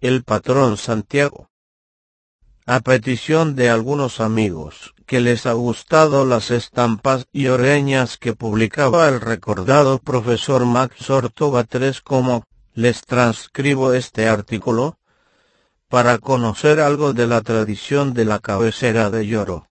el patrón Santiago. A petición de algunos amigos, que les ha gustado las estampas y oreñas que publicaba el recordado profesor Max Ortova III como, les transcribo este artículo, para conocer algo de la tradición de la cabecera de Lloro.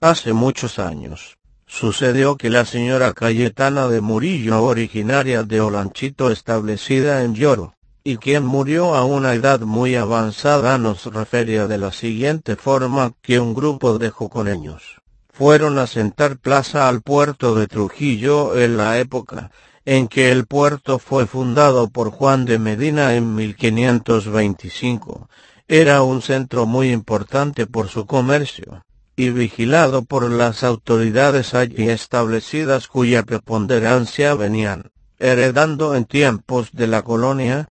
Hace muchos años, sucedió que la señora Cayetana de Murillo, originaria de Olanchito establecida en Lloro, y quien murió a una edad muy avanzada nos refería de la siguiente forma que un grupo de joconeños fueron a sentar plaza al puerto de Trujillo en la época en que el puerto fue fundado por Juan de Medina en 1525. Era un centro muy importante por su comercio, y vigilado por las autoridades allí establecidas cuya preponderancia venían, heredando en tiempos de la colonia.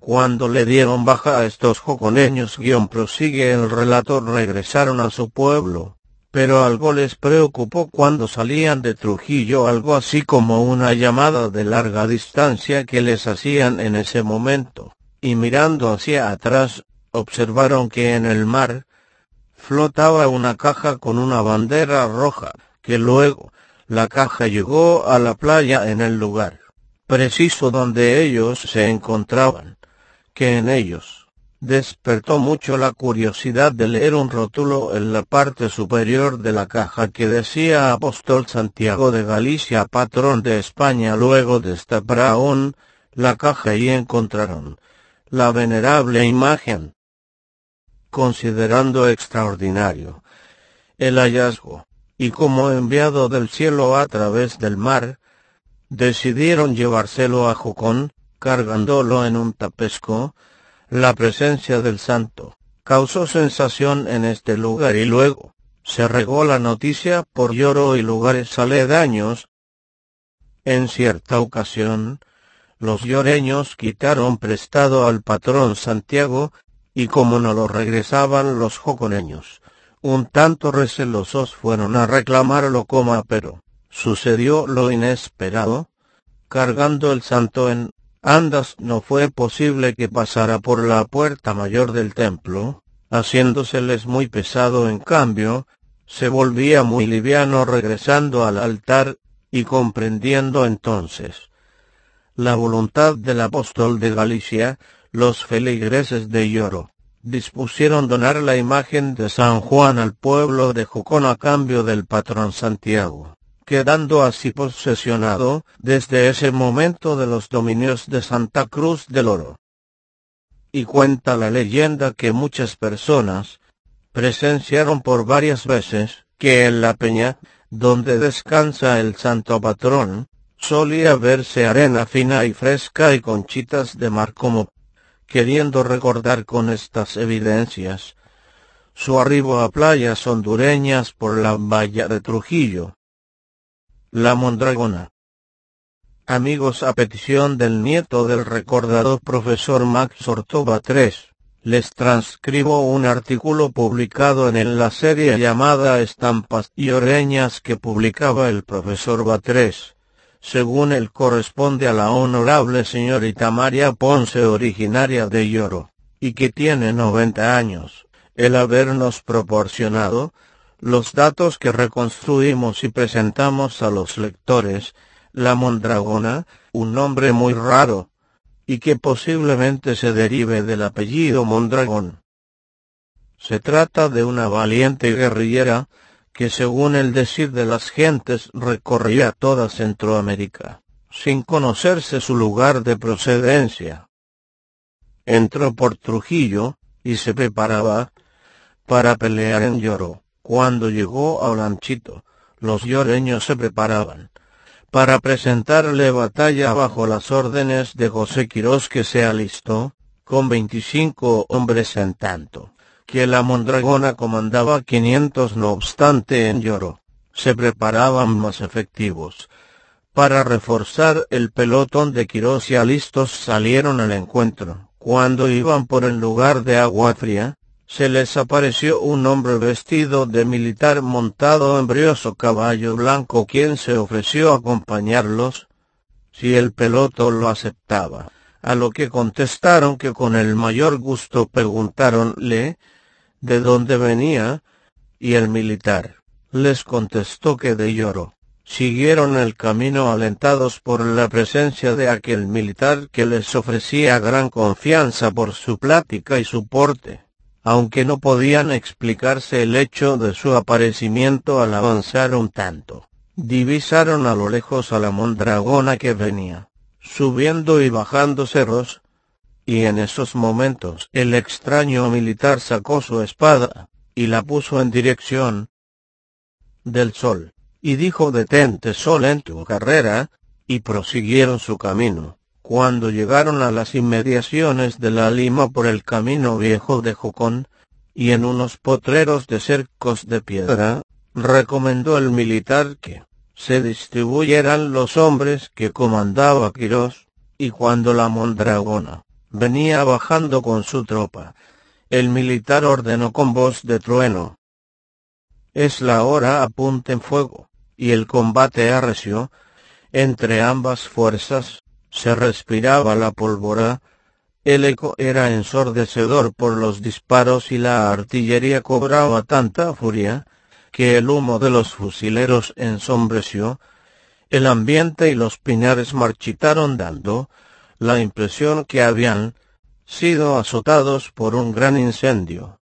Cuando le dieron baja a estos joconeños guion prosigue el relator regresaron a su pueblo, pero algo les preocupó cuando salían de Trujillo, algo así como una llamada de larga distancia que les hacían en ese momento, y mirando hacia atrás, observaron que en el mar flotaba una caja con una bandera roja, que luego, la caja llegó a la playa en el lugar preciso donde ellos se encontraban, que en ellos despertó mucho la curiosidad de leer un rótulo en la parte superior de la caja que decía Apóstol Santiago de Galicia, patrón de España. Luego destaparon la caja y encontraron la venerable imagen. Considerando extraordinario el hallazgo, y como enviado del cielo a través del mar, decidieron llevárselo a Jocón, cargándolo en un tapesco, la presencia del santo causó sensación en este lugar y luego se regó la noticia por lloro y lugares aledaños. En cierta ocasión, los lloreños quitaron prestado al patrón Santiago, y como no lo regresaban los joconeños, un tanto recelosos fueron a reclamarlo como pero sucedió lo inesperado, cargando el santo en Andas no fue posible que pasara por la puerta mayor del templo, haciéndoseles muy pesado en cambio, se volvía muy liviano regresando al altar, y comprendiendo entonces la voluntad del apóstol de Galicia, los feligreses de Lloro dispusieron donar la imagen de San Juan al pueblo de Jocón a cambio del patrón Santiago quedando así posesionado desde ese momento de los dominios de Santa Cruz del Oro. Y cuenta la leyenda que muchas personas presenciaron por varias veces que en la peña, donde descansa el santo patrón, solía verse arena fina y fresca y conchitas de mar como queriendo recordar con estas evidencias su arribo a playas hondureñas por la valla de Trujillo, la Mondragona. Amigos a petición del nieto del recordado profesor Max Ortova III, les transcribo un artículo publicado en la serie llamada Estampas y Oreñas que publicaba el profesor Batres, según él corresponde a la honorable señorita María Ponce originaria de Lloro, y que tiene 90 años, el habernos proporcionado, los datos que reconstruimos y presentamos a los lectores, la mondragona, un nombre muy raro, y que posiblemente se derive del apellido Mondragón. Se trata de una valiente guerrillera, que según el decir de las gentes recorría toda Centroamérica, sin conocerse su lugar de procedencia. Entró por Trujillo, y se preparaba para pelear en Lloro cuando llegó a Olanchito, los lloreños se preparaban para presentarle batalla bajo las órdenes de José Quirós que se alistó, con veinticinco hombres en tanto, que la Mondragona comandaba quinientos no obstante en Lloro, se preparaban más efectivos. Para reforzar el pelotón de Quirós y alistos salieron al encuentro. Cuando iban por el lugar de agua fría, se les apareció un hombre vestido de militar montado en brioso caballo blanco quien se ofreció a acompañarlos, si el peloto lo aceptaba, a lo que contestaron que con el mayor gusto preguntaronle de dónde venía, y el militar les contestó que de lloro. Siguieron el camino alentados por la presencia de aquel militar que les ofrecía gran confianza por su plática y su porte, aunque no podían explicarse el hecho de su aparecimiento al avanzar un tanto. Divisaron a lo lejos a la mondragona que venía, subiendo y bajando cerros, y en esos momentos el extraño militar sacó su espada, y la puso en dirección del sol, y dijo detente sol en tu carrera, y prosiguieron su camino. Cuando llegaron a las inmediaciones de la Lima por el camino viejo de Jocón, y en unos potreros de cercos de piedra, recomendó el militar que, se distribuyeran los hombres que comandaba Quirós, y cuando la mondragona venía bajando con su tropa, el militar ordenó con voz de trueno. Es la hora apunten fuego, y el combate arreció, entre ambas fuerzas, se respiraba la pólvora, el eco era ensordecedor por los disparos y la artillería cobraba tanta furia, que el humo de los fusileros ensombreció, el ambiente y los pinares marchitaron dando la impresión que habían sido azotados por un gran incendio.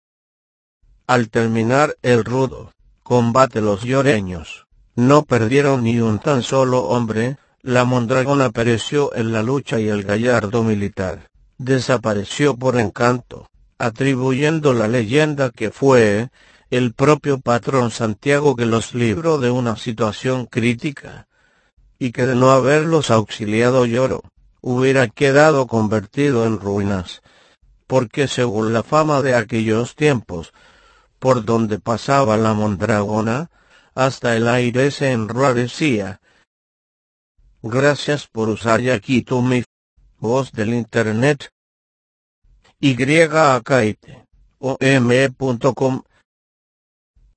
Al terminar el rudo combate los lloreños no perdieron ni un tan solo hombre, la mondragona pereció en la lucha y el gallardo militar desapareció por encanto, atribuyendo la leyenda que fue el propio patrón Santiago que los libró de una situación crítica, y que de no haberlos auxiliado lloro, hubiera quedado convertido en ruinas, porque según la fama de aquellos tiempos, por donde pasaba la mondragona, hasta el aire se enrarecía. Gracias por usar Yaquito mi voz del internet. Y o m.com